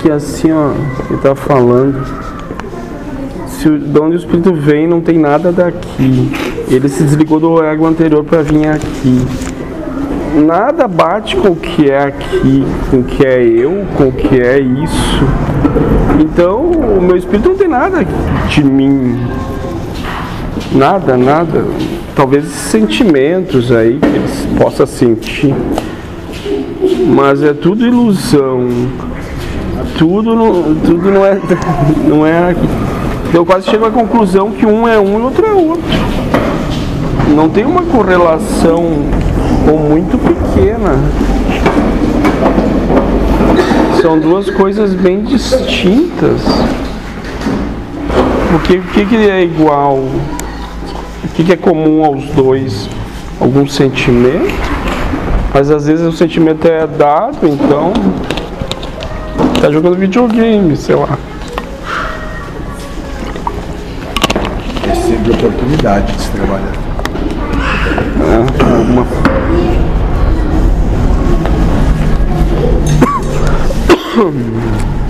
que assim, ó, ele tá falando. Se o, de onde o espírito vem não tem nada daqui. Ele se desligou do ego anterior para vir aqui. Nada bate com o que é aqui, com o que é eu, com o que é isso. Então, o meu espírito não tem nada de mim. Nada, nada. Talvez sentimentos aí que eles possam sentir. Mas é tudo ilusão. Tudo não, tudo não é. Não é. Eu quase chego à conclusão que um é um e outro é outro. Não tem uma correlação ou muito pequena. São duas coisas bem distintas. Porque o que, que é igual? O que, que é comum aos dois? Algum sentimento? Mas às vezes o sentimento é dado, então. Tá jogando videogame, sei lá. É sempre oportunidade de se trabalhar. É, uma...